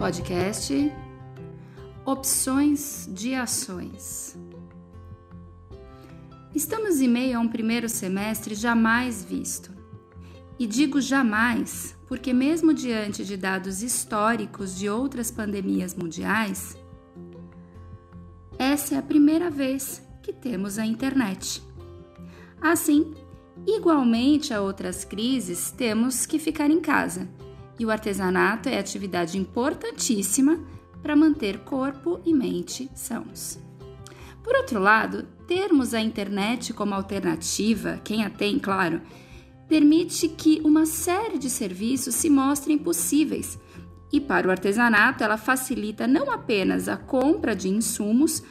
Podcast Opções de Ações. Estamos em meio a um primeiro semestre jamais visto. E digo jamais porque, mesmo diante de dados históricos de outras pandemias mundiais, essa é a primeira vez que temos a internet. Assim, igualmente a outras crises, temos que ficar em casa e o artesanato é atividade importantíssima para manter corpo e mente sãos. Por outro lado, termos a internet como alternativa, quem a tem, claro, permite que uma série de serviços se mostrem possíveis. E para o artesanato, ela facilita não apenas a compra de insumos,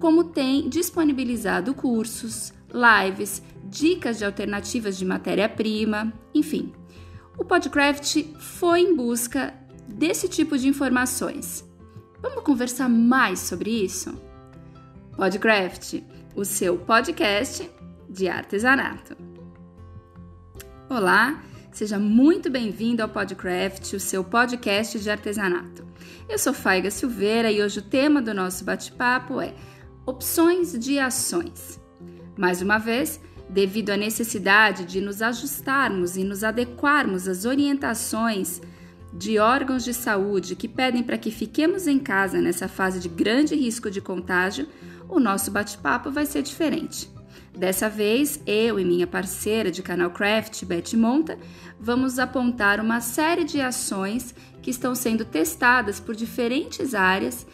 como tem disponibilizado cursos, lives, dicas de alternativas de matéria-prima, enfim, o Podcraft foi em busca desse tipo de informações. Vamos conversar mais sobre isso? Podcraft, o seu podcast de artesanato. Olá, seja muito bem-vindo ao Podcraft, o seu podcast de artesanato. Eu sou Faiga Silveira e hoje o tema do nosso bate-papo é opções de ações. Mais uma vez, devido à necessidade de nos ajustarmos e nos adequarmos às orientações de órgãos de saúde que pedem para que fiquemos em casa nessa fase de grande risco de contágio, o nosso bate-papo vai ser diferente. Dessa vez, eu e minha parceira de canal Craft, Betty Monta, vamos apontar uma série de ações que estão sendo testadas por diferentes áreas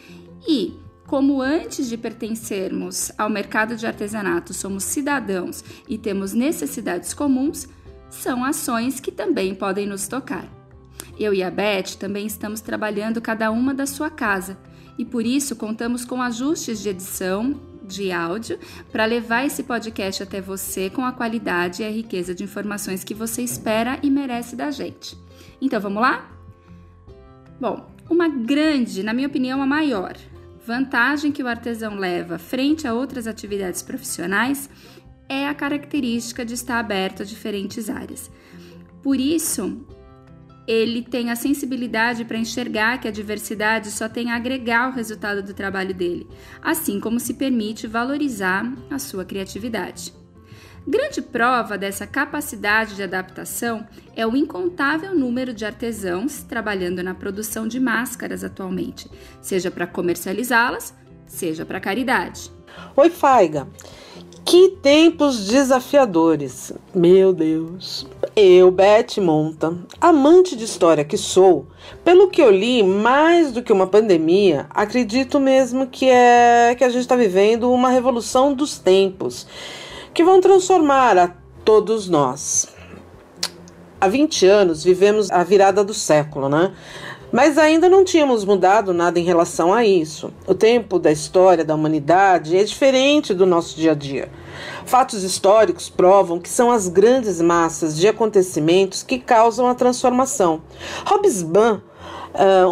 e como antes de pertencermos ao mercado de artesanato somos cidadãos e temos necessidades comuns, são ações que também podem nos tocar. Eu e a Beth também estamos trabalhando cada uma da sua casa e por isso contamos com ajustes de edição de áudio para levar esse podcast até você com a qualidade e a riqueza de informações que você espera e merece da gente. Então vamos lá? Bom, uma grande, na minha opinião, a maior vantagem que o artesão leva frente a outras atividades profissionais é a característica de estar aberto a diferentes áreas. Por isso, ele tem a sensibilidade para enxergar que a diversidade só tem a agregar o resultado do trabalho dele, assim como se permite valorizar a sua criatividade. Grande prova dessa capacidade de adaptação é o incontável número de artesãos trabalhando na produção de máscaras atualmente, seja para comercializá-las, seja para caridade. Oi, Faiga. Que tempos desafiadores! Meu Deus! Eu, Beth Monta, amante de história que sou, pelo que eu li, mais do que uma pandemia, acredito mesmo que é que a gente está vivendo uma revolução dos tempos que vão transformar a todos nós. Há 20 anos vivemos a virada do século, né? Mas ainda não tínhamos mudado nada em relação a isso. O tempo da história da humanidade é diferente do nosso dia a dia. Fatos históricos provam que são as grandes massas de acontecimentos que causam a transformação. Hobsbawm uh,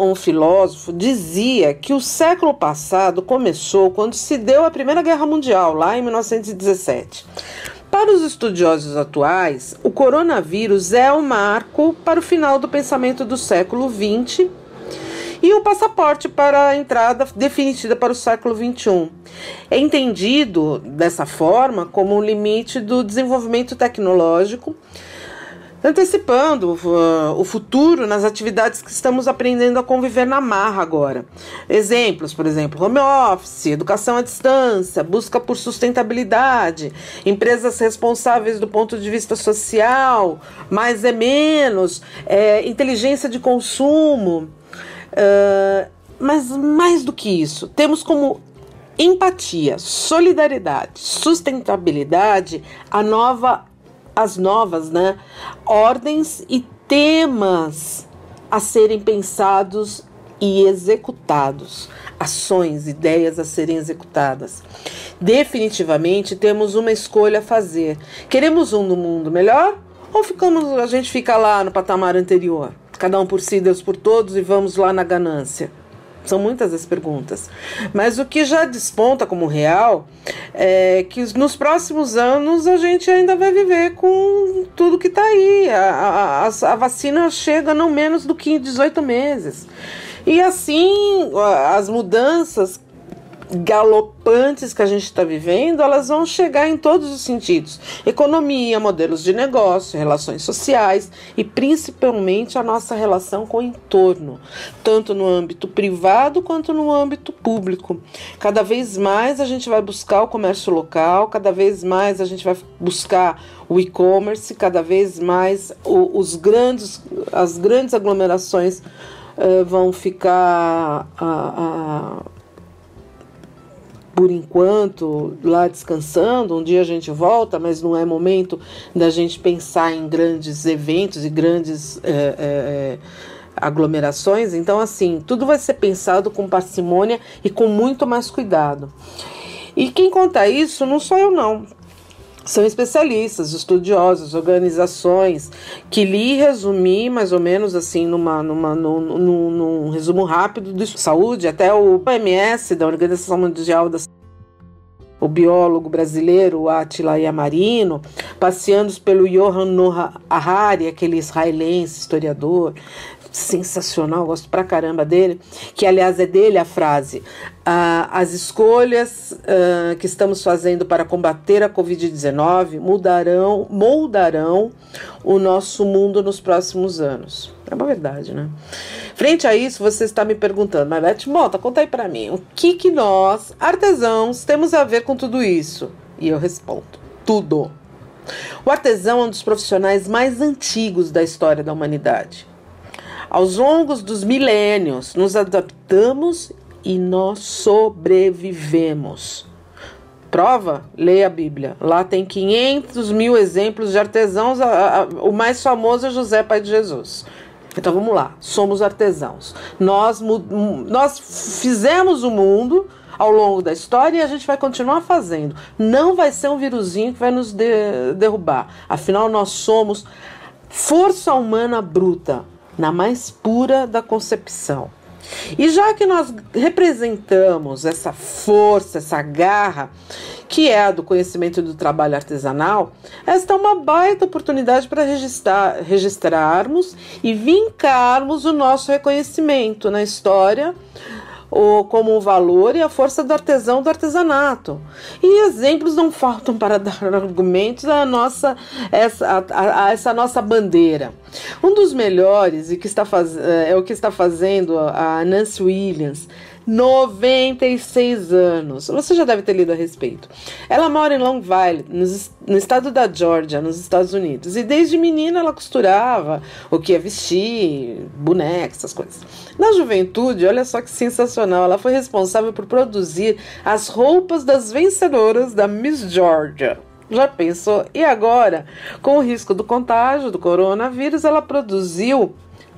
um filósofo, dizia que o século passado começou quando se deu a Primeira Guerra Mundial, lá em 1917. Para os estudiosos atuais, o coronavírus é o marco para o final do pensamento do século XX e o passaporte para a entrada definitiva para o século XXI. É entendido dessa forma como um limite do desenvolvimento tecnológico antecipando uh, o futuro nas atividades que estamos aprendendo a conviver na marra agora. Exemplos, por exemplo, home office, educação à distância, busca por sustentabilidade, empresas responsáveis do ponto de vista social, mais é menos, é, inteligência de consumo. Uh, mas mais do que isso, temos como empatia, solidariedade, sustentabilidade a nova as novas né, ordens e temas a serem pensados e executados, ações, ideias a serem executadas. Definitivamente temos uma escolha a fazer. Queremos um mundo melhor ou ficamos a gente fica lá no patamar anterior? Cada um por si, Deus por todos e vamos lá na ganância. São muitas as perguntas. Mas o que já desponta como real é que nos próximos anos a gente ainda vai viver com tudo que está aí. A, a, a, vacina chega não menos do que em 18 meses. E assim, as mudanças galopantes que a gente está vivendo, elas vão chegar em todos os sentidos: economia, modelos de negócio, relações sociais e principalmente a nossa relação com o entorno, tanto no âmbito privado quanto no âmbito público. Cada vez mais a gente vai buscar o comércio local, cada vez mais a gente vai buscar o e-commerce, cada vez mais os grandes, as grandes aglomerações uh, vão ficar. Uh, uh, por enquanto lá descansando. Um dia a gente volta, mas não é momento da gente pensar em grandes eventos e grandes é, é, aglomerações. Então, assim, tudo vai ser pensado com parcimônia e com muito mais cuidado. E quem conta isso não sou eu, não. São especialistas, estudiosos, organizações que li resumi mais ou menos assim numa, numa, num, num, num resumo rápido de saúde, até o OMS, da Organização Mundial da o biólogo brasileiro Attila Yamarino, passeando pelo Johan Noah Harari, aquele israelense historiador, sensacional, gosto pra caramba dele, que aliás é dele a frase: ah, as escolhas ah, que estamos fazendo para combater a Covid-19 mudarão, moldarão o nosso mundo nos próximos anos. É uma verdade, né? Frente a isso, você está me perguntando, mas Beth Mota, conta aí para mim, o que que nós, artesãos, temos a ver com tudo isso? E eu respondo: tudo. O artesão é um dos profissionais mais antigos da história da humanidade. Aos longos dos milênios, nos adaptamos e nós sobrevivemos. Prova? Leia a Bíblia. Lá tem 500 mil exemplos de artesãos. o mais famoso é José, pai de Jesus. Então vamos lá, somos artesãos. Nós, nós fizemos o mundo ao longo da história e a gente vai continuar fazendo. Não vai ser um viruzinho que vai nos de, derrubar. Afinal, nós somos força humana bruta na mais pura da concepção. E já que nós representamos essa força, essa garra, que é a do conhecimento do trabalho artesanal, esta é uma baita oportunidade para registrar, registrarmos e vincarmos o nosso reconhecimento na história o, como o valor e a força do artesão do artesanato. E exemplos não faltam para dar argumentos a nossa essa, a, a essa nossa bandeira. Um dos melhores e que está faz, é, é o que está fazendo a Nancy Williams 96 anos. Você já deve ter lido a respeito. Ela mora em Longville, no estado da Georgia, nos Estados Unidos. E desde menina ela costurava o que ia vestir, bonecas, essas coisas. Na juventude, olha só que sensacional, ela foi responsável por produzir as roupas das vencedoras da Miss Georgia. Já pensou? E agora, com o risco do contágio do coronavírus, ela produziu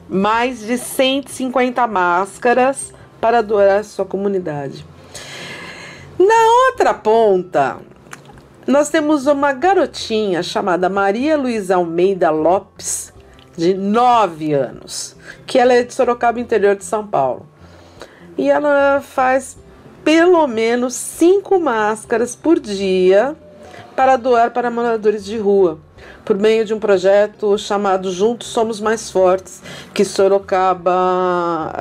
mais de 150 máscaras para adorar sua comunidade. Na outra ponta, nós temos uma garotinha chamada Maria Luísa Almeida Lopes, de 9 anos, que ela é de Sorocaba, interior de São Paulo. E ela faz pelo menos cinco máscaras por dia para doar para moradores de rua, por meio de um projeto chamado Juntos Somos Mais Fortes, que Sorocaba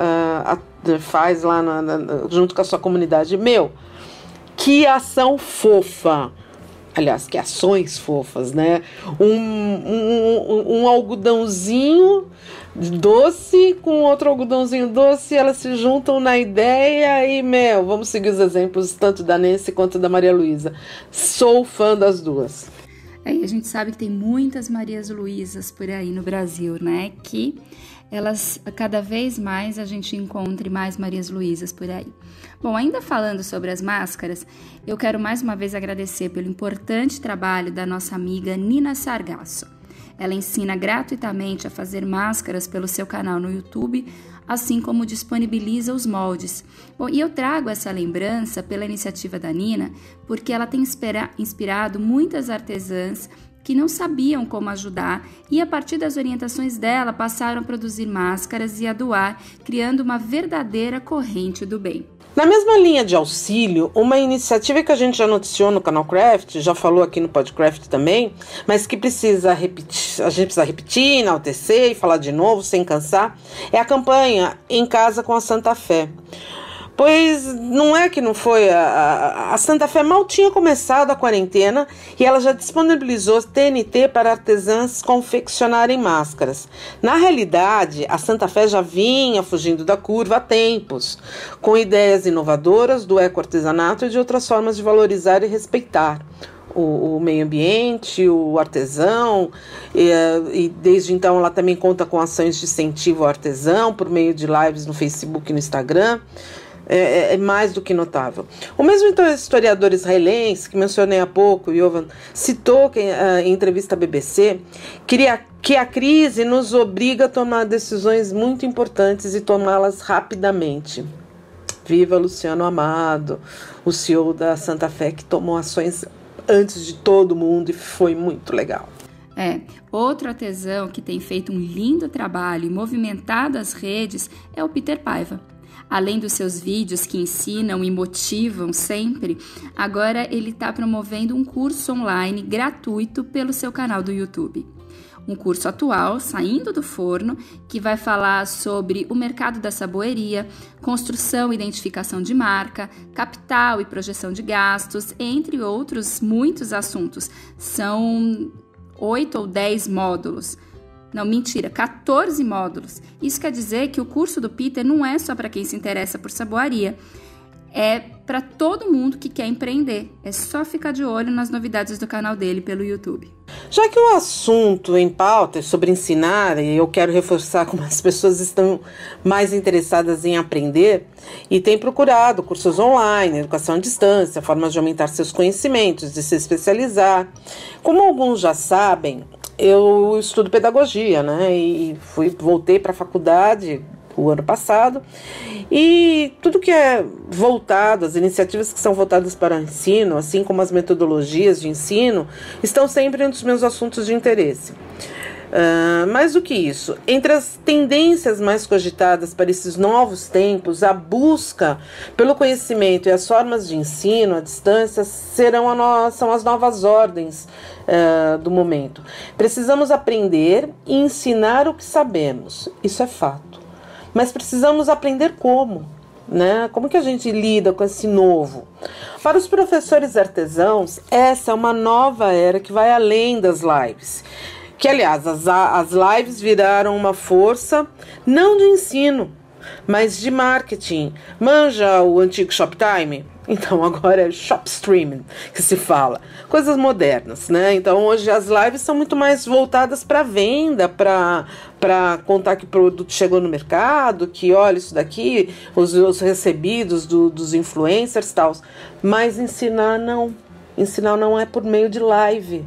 uh, faz lá na, na, junto com a sua comunidade. Meu, que ação fofa! Aliás, que ações fofas, né? Um, um, um algodãozinho doce com outro algodãozinho doce, elas se juntam na ideia e, meu, vamos seguir os exemplos tanto da Nancy quanto da Maria Luísa. Sou fã das duas. É, a gente sabe que tem muitas Marias Luísas por aí no Brasil, né? Que elas cada vez mais a gente encontre mais Marias Luísas por aí. Bom, ainda falando sobre as máscaras, eu quero mais uma vez agradecer pelo importante trabalho da nossa amiga Nina Sargasso. Ela ensina gratuitamente a fazer máscaras pelo seu canal no YouTube, assim como disponibiliza os moldes. Bom, e eu trago essa lembrança pela iniciativa da Nina, porque ela tem inspirado muitas artesãs que não sabiam como ajudar e, a partir das orientações dela, passaram a produzir máscaras e a doar, criando uma verdadeira corrente do bem. Na mesma linha de auxílio, uma iniciativa que a gente já noticiou no canal Craft, já falou aqui no Podcraft também, mas que precisa repetir, a gente precisa repetir, enaltecer e falar de novo sem cansar, é a campanha Em Casa com a Santa Fé. Pois não é que não foi. A, a, Santa Fé mal tinha começado a quarentena e ela já disponibilizou TNT para artesãs confeccionarem máscaras. Na realidade, a Santa Fé já vinha fugindo da curva há tempos, com ideias inovadoras do ecoartesanato e de outras formas de valorizar e respeitar. O, o, meio ambiente, o artesão, e, e, desde então ela também conta com ações de incentivo ao artesão por meio de lives no Facebook e no Instagram. É, é, é, mais do que notável. O mesmo historiador israelense, que mencionei há pouco, Jovan, citou que, uh, em entrevista à BBC que a, que a crise nos obriga a tomar decisões muito importantes e tomá-las rapidamente. Viva Luciano Amado, o CEO da Santa Fé, que tomou ações antes de todo mundo e foi muito legal. É, outro artesão que tem feito um lindo trabalho e movimentado as redes é o Peter Paiva. Além dos seus vídeos que ensinam e motivam sempre, agora ele está promovendo um curso online gratuito pelo seu canal do YouTube. Um curso atual, saindo do forno, que vai falar sobre o mercado da saboeria, construção e identificação de marca, capital e projeção de gastos, entre outros muitos assuntos. São oito ou dez módulos não, mentira, 14 módulos. Isso quer dizer que o curso do Peter não é só para quem se interessa por saboaria. É para todo mundo que quer empreender. É só ficar de olho nas novidades do canal dele pelo YouTube. Já que o assunto em pauta é sobre ensinar, e eu quero reforçar como as pessoas estão mais interessadas em aprender e têm procurado cursos online, educação à distância, formas de aumentar seus conhecimentos, de se especializar. Como alguns já sabem, eu estudo pedagogia, né? E fui, voltei para a faculdade o ano passado. E tudo que é voltado, as iniciativas que são voltadas para o ensino, assim como as metodologias de ensino, estão sempre entre os meus assuntos de interesse. Uh, mais do que isso, entre as tendências mais cogitadas para esses novos tempos, a busca pelo conhecimento e as formas de ensino à distância serão no... são as novas ordens uh, do momento. Precisamos aprender e ensinar o que sabemos, isso é fato. Mas precisamos aprender como. Né? Como que a gente lida com esse novo? Para os professores artesãos, essa é uma nova era que vai além das lives. Que, aliás, as, as lives viraram uma força não de ensino, mas de marketing. Manja o antigo Shoptime? Então agora é shop streaming que se fala. Coisas modernas, né? Então hoje as lives são muito mais voltadas para venda, para para contar que produto chegou no mercado, que olha isso daqui, os, os recebidos do, dos influencers tal. Mas ensinar não. Ensinar não é por meio de live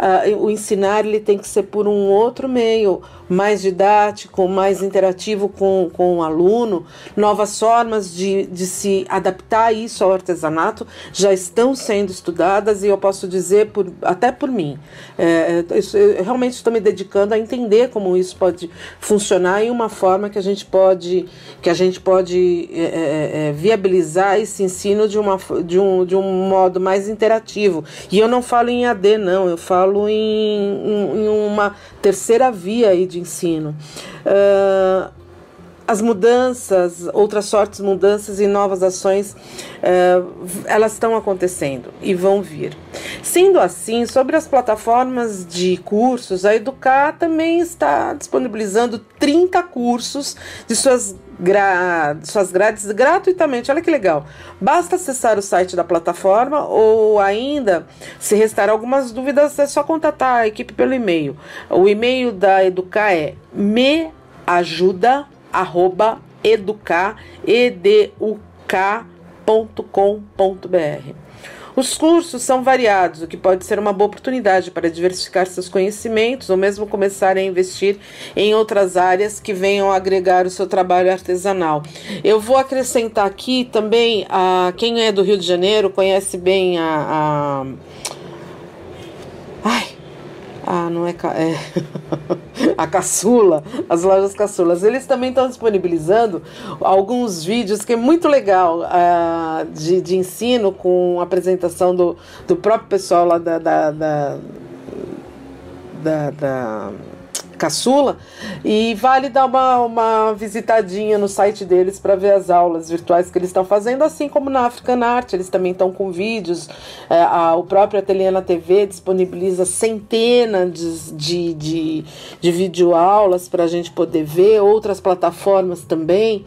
uh, o ensinar ele tem que ser por um outro meio, mais didático, mais interativo com, com o aluno, novas formas de, de se adaptar isso ao artesanato já estão sendo estudadas e eu posso dizer por, até por mim. É, eu, eu realmente estou me dedicando a entender como isso pode funcionar em uma forma que a gente pode, que a gente pode é, é, é viabilizar esse ensino de, uma, de, um, de um modo mais interativo. E eu não falo em AD, não, eu falo em, em, em uma terceira via aí de ensino. Uh, as mudanças, outras sortes mudanças e novas ações, uh, elas estão acontecendo e vão vir. Sendo assim, sobre as plataformas de cursos, a Educar também está disponibilizando 30 cursos de suas gra suas grades gratuitamente. Olha que legal. Basta acessar o site da plataforma ou ainda, se restar algumas dúvidas, é só contatar a equipe pelo e-mail. O e-mail da Educar é meajuda@educar.com.br. Os cursos são variados, o que pode ser uma boa oportunidade para diversificar seus conhecimentos ou mesmo começar a investir em outras áreas que venham agregar o seu trabalho artesanal. Eu vou acrescentar aqui também a quem é do Rio de Janeiro conhece bem a, a Ah, não é, é a caçula, as lojas caçulas. Eles também estão disponibilizando alguns vídeos que é muito legal uh, de, de ensino com apresentação do, do próprio pessoal lá da, da, da, da, da caçula e vale dar uma, uma visitadinha no site deles para ver as aulas virtuais que eles estão fazendo, assim como na African Art, eles também estão com vídeos. É, a, o próprio Ateliê na TV disponibiliza centenas de, de, de, de videoaulas para a gente poder ver, outras plataformas também.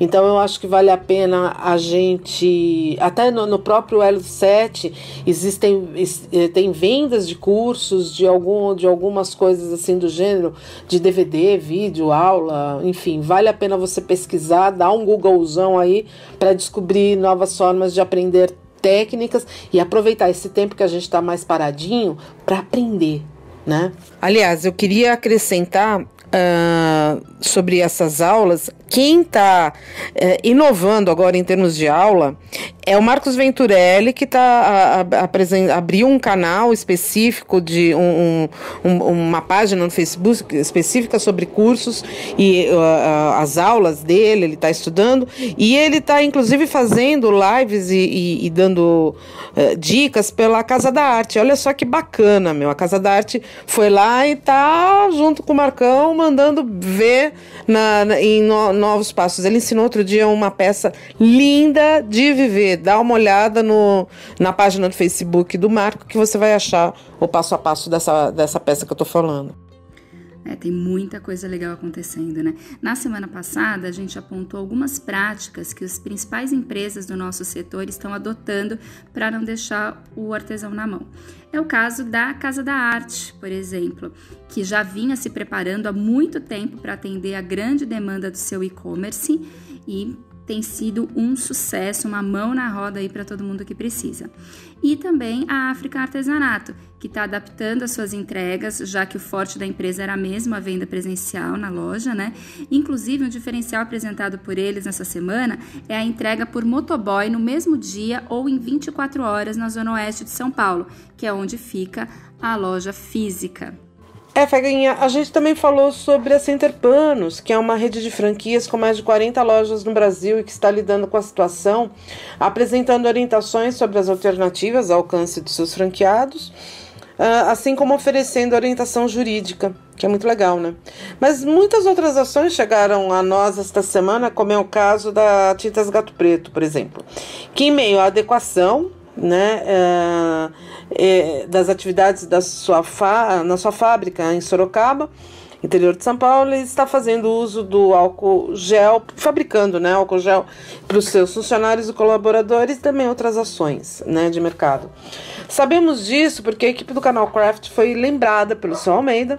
Então eu acho que vale a pena a gente, até no, no próprio Elo 7 existem eh, tem vendas de cursos de algum de algumas coisas assim do gênero, de DVD, vídeo, aula, enfim, vale a pena você pesquisar, dar um Googlezão aí para descobrir novas formas de aprender técnicas e aproveitar esse tempo que a gente está mais paradinho para aprender, né? Aliás, eu queria acrescentar uh, sobre essas aulas, quem está uh, inovando agora em termos de aula é o Marcos Venturelli, que tá, abriu um canal específico de um, um, uma página no Facebook específica sobre cursos e uh, as aulas dele, ele está estudando, e ele está inclusive fazendo lives e, e, e dando uh, dicas pela Casa da Arte. Olha só que bacana, meu. A Casa da Arte foi lá e tá junto com o Marcão mandando ver na, na em no, novos passos. Ele ensinou outro dia uma peça linda de viver. Dá uma olhada no, na página do Facebook do Marco que você vai achar o passo a passo dessa, dessa peça que eu estou falando. É, tem muita coisa legal acontecendo, né? Na semana passada, a gente apontou algumas práticas que as principais empresas do nosso setor estão adotando para não deixar o artesão na mão. É o caso da Casa da Arte, por exemplo, que já vinha se preparando há muito tempo para atender a grande demanda do seu e-commerce e tem sido um sucesso, uma mão na roda aí para todo mundo que precisa. E também a África Artesanato, que está adaptando as suas entregas, já que o forte da empresa era mesmo a venda presencial na loja, né? Inclusive, um diferencial apresentado por eles nessa semana é a entrega por motoboy no mesmo dia ou em 24 horas na zona oeste de São Paulo, que é onde fica a loja física. É, Feguinha, a gente também falou sobre a Center Panos, que é uma rede de franquias com mais de 40 lojas no Brasil e que está lidando com a situação, apresentando orientações sobre as alternativas ao alcance dos seus franqueados, ah, assim como oferecendo orientação jurídica, que é muito legal, né? Mas muitas outras ações chegaram a nós esta semana, como é o caso da Tintas Gato Preto, por exemplo, que em meio à adequação né, é, das atividades da sua na sua fábrica em Sorocaba, interior de São Paulo, ele está fazendo uso do álcool gel, fabricando né, álcool gel para os seus funcionários e colaboradores e também outras ações né, de mercado. Sabemos disso porque a equipe do canal Craft foi lembrada pelo seu Almeida,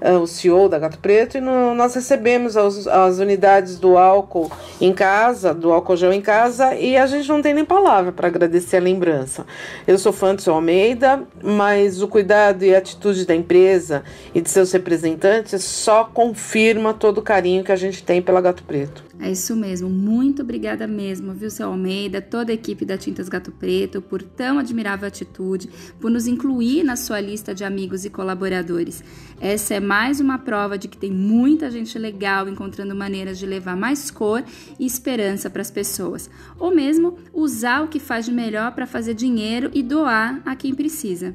uh, o CEO da Gato Preto, e no, nós recebemos as, as, unidades do álcool em casa, do álcool gel em casa, e a gente não tem nem palavra para agradecer a lembrança. Eu sou fã do seu Almeida, mas o cuidado e a atitude da empresa e de seus representantes só confirma todo o carinho que a gente tem pela Gato Preto. É isso mesmo, muito obrigada mesmo, viu, seu Almeida, toda a equipe da Tintas Gato Preto, por tão admirável atitude, por nos incluir na sua lista de amigos e colaboradores. Essa é mais uma prova de que tem muita gente legal encontrando maneiras de levar mais cor e esperança para as pessoas, ou mesmo usar o que faz de melhor para fazer dinheiro e doar a quem precisa.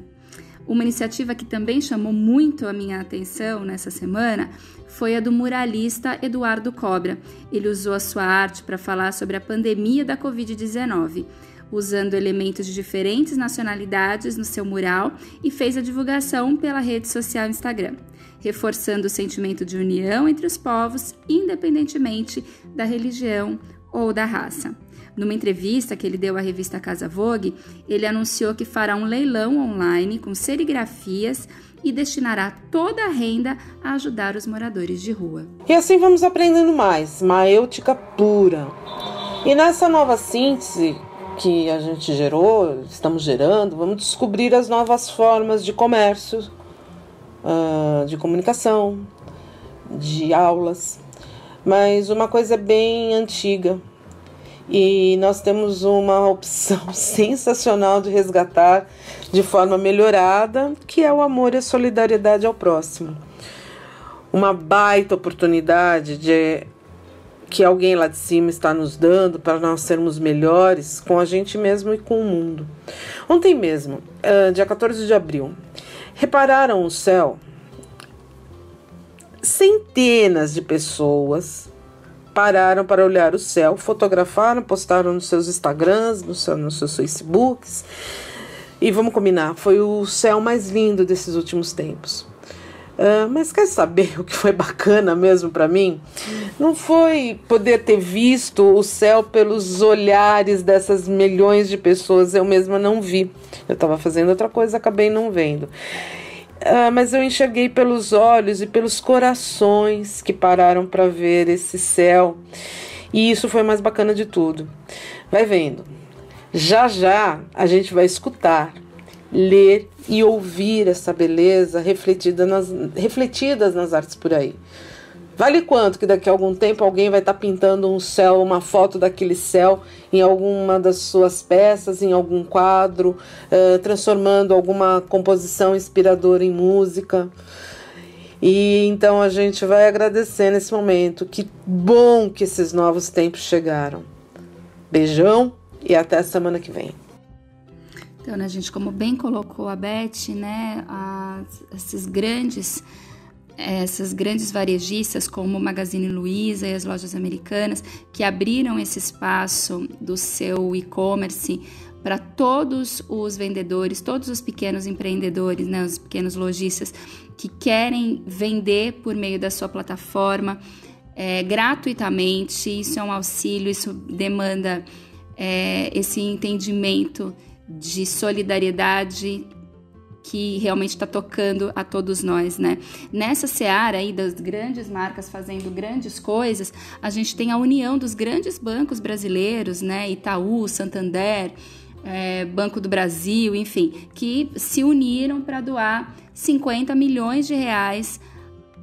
Uma iniciativa que também chamou muito a minha atenção nessa semana foi a do muralista Eduardo Cobra. Ele usou a sua arte para falar sobre a pandemia da Covid-19, usando elementos de diferentes nacionalidades no seu mural e fez a divulgação pela rede social Instagram, reforçando o sentimento de união entre os povos, independentemente da religião ou da raça. Numa entrevista que ele deu à revista Casa Vogue, ele anunciou que fará um leilão online com serigrafias e destinará toda a renda a ajudar os moradores de rua. E assim vamos aprendendo mais, maêutica pura. E nessa nova síntese que a gente gerou, estamos gerando, vamos descobrir as novas formas de comércio, ah, de comunicação, de aulas. Mas uma coisa bem antiga E nós temos uma opção sensacional de resgatar de forma melhorada, que é o amor e a solidariedade ao próximo. Uma baita oportunidade de que alguém lá de cima está nos dando para nós sermos melhores com a gente mesmo e com o mundo. Ontem mesmo, dia 14 de abril, repararam o céu? Centenas de pessoas pararam para olhar o céu, fotografaram, postaram nos seus Instagrams, nos seus, Facebooks. E vamos combinar, foi o céu mais lindo desses últimos tempos. Uh, mas quer saber o que foi bacana mesmo para mim? Não foi poder ter visto o céu pelos olhares dessas milhões de pessoas, eu mesma não vi. Eu estava fazendo outra coisa, acabei não vendo. Uh, mas eu enxerguei pelos olhos e pelos corações que pararam para ver esse céu. E isso foi mais bacana de tudo. Vai vendo. Já já a gente vai escutar ler e ouvir essa beleza refletida nas, refletidas nas artes por aí. Vale quanto que daqui a algum tempo alguém vai estar tá pintando um céu, uma foto daquele céu em alguma das suas peças, em algum quadro, uh, transformando alguma composição inspiradora em música. E então a gente vai agradecer nesse momento. Que bom que esses novos tempos chegaram. Beijão e até a semana que vem. Então, né, gente, como bem colocou a Beth, né, esses grandes essas grandes varejistas como Magazine Luiza e as lojas americanas que abriram esse espaço do seu e-commerce para todos os vendedores, todos os pequenos empreendedores, né, os pequenos lojistas que querem vender por meio da sua plataforma é, gratuitamente. Isso é um auxílio, isso demanda é, esse entendimento de solidariedade que realmente está tocando a todos nós, né? Nessa seara aí das grandes marcas fazendo grandes coisas, a gente tem a união dos grandes bancos brasileiros, né? Itaú, Santander, é, Banco do Brasil, enfim, que se uniram para doar 50 milhões de reais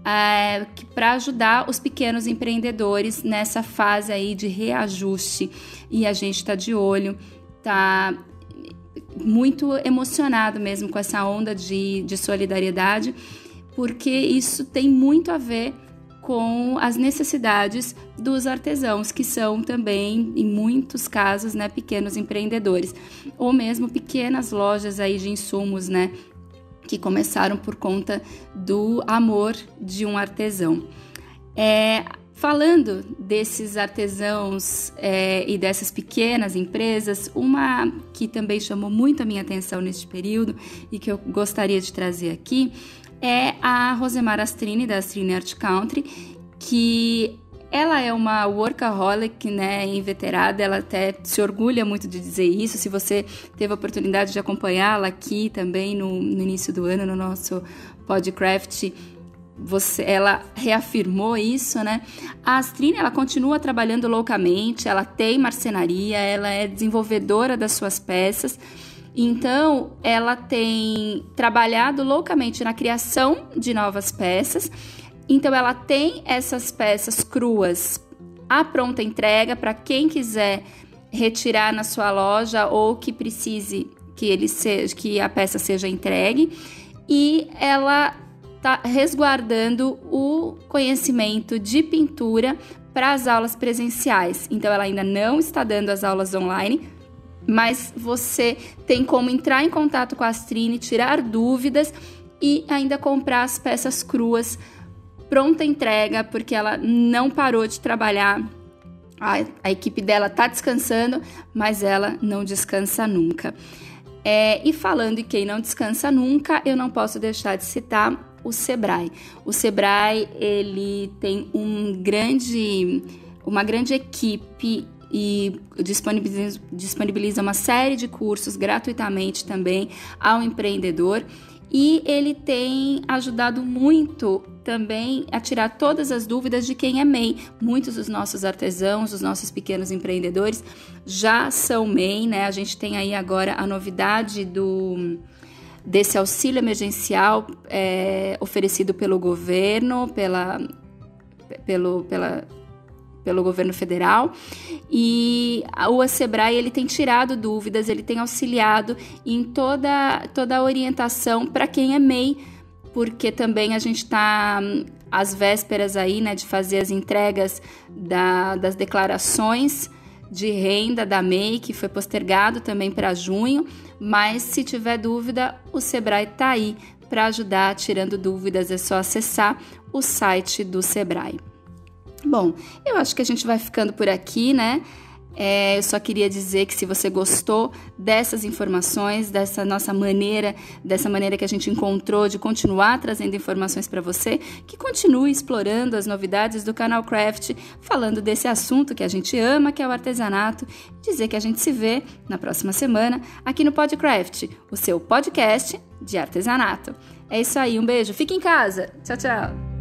é, para ajudar os pequenos empreendedores nessa fase aí de reajuste. E a gente está de olho, tá muito emocionado mesmo com essa onda de, de solidariedade, porque isso tem muito a ver com as necessidades dos artesãos, que são também, em muitos casos, né, pequenos empreendedores, ou mesmo pequenas lojas aí de insumos, né, que começaram por conta do amor de um artesão. É, Falando desses artesãos é, e dessas pequenas empresas, uma que também chamou muito a minha atenção neste período e que eu gostaria de trazer aqui é a Rosemar Astrini, da Astrini Art Country, que ela é uma workaholic, né, inveterada, ela até se orgulha muito de dizer isso. Se você teve a oportunidade de acompanhá-la aqui também no, no início do ano, no nosso Podcraft, você, ela reafirmou isso, né? A Astrine, ela continua trabalhando loucamente, ela tem marcenaria, ela é desenvolvedora das suas peças. Então, ela tem trabalhado loucamente na criação de novas peças. Então, ela tem essas peças cruas à pronta entrega para quem quiser retirar na sua loja ou que precise que ele seja que a peça seja entregue. E ela está resguardando o conhecimento de pintura para as aulas presenciais. Então, ela ainda não está dando as aulas online, mas você tem como entrar em contato com a Astrine, tirar dúvidas e ainda comprar as peças cruas pronta entrega, porque ela não parou de trabalhar. A, a equipe dela está descansando, mas ela não descansa nunca. É, e falando em quem não descansa nunca, eu não posso deixar de citar o Sebrae. O Sebrae ele tem um grande, uma grande equipe e disponibiliza, uma série de cursos gratuitamente também ao empreendedor. E ele tem ajudado muito também a tirar todas as dúvidas de quem é MEI. Muitos dos nossos artesãos, os nossos pequenos empreendedores já são MEI, né? A gente tem aí agora a novidade do desse auxílio emergencial é, oferecido pelo governo, pela, pelo, pela, pelo governo federal. E o Sebrae ele tem tirado dúvidas, ele tem auxiliado em toda, toda a orientação para quem é MEI, porque também a gente está às vésperas aí, né, de fazer as entregas da, das declarações de renda da MEI, que foi postergado também para junho, mas se tiver dúvida, o Sebrae está aí para ajudar, tirando dúvidas, é só acessar o site do Sebrae. Bom, eu acho que a gente vai ficando por aqui, né? É, eu só queria dizer que se você gostou dessas informações, dessa nossa maneira, dessa maneira que a gente encontrou de continuar trazendo informações para você, que continue explorando as novidades do canal Craft, falando desse assunto que a gente ama, que é o artesanato, dizer que a gente se vê na próxima semana aqui no Podcraft, o seu podcast de artesanato. É isso aí, um beijo, fique em casa. Tchau, tchau.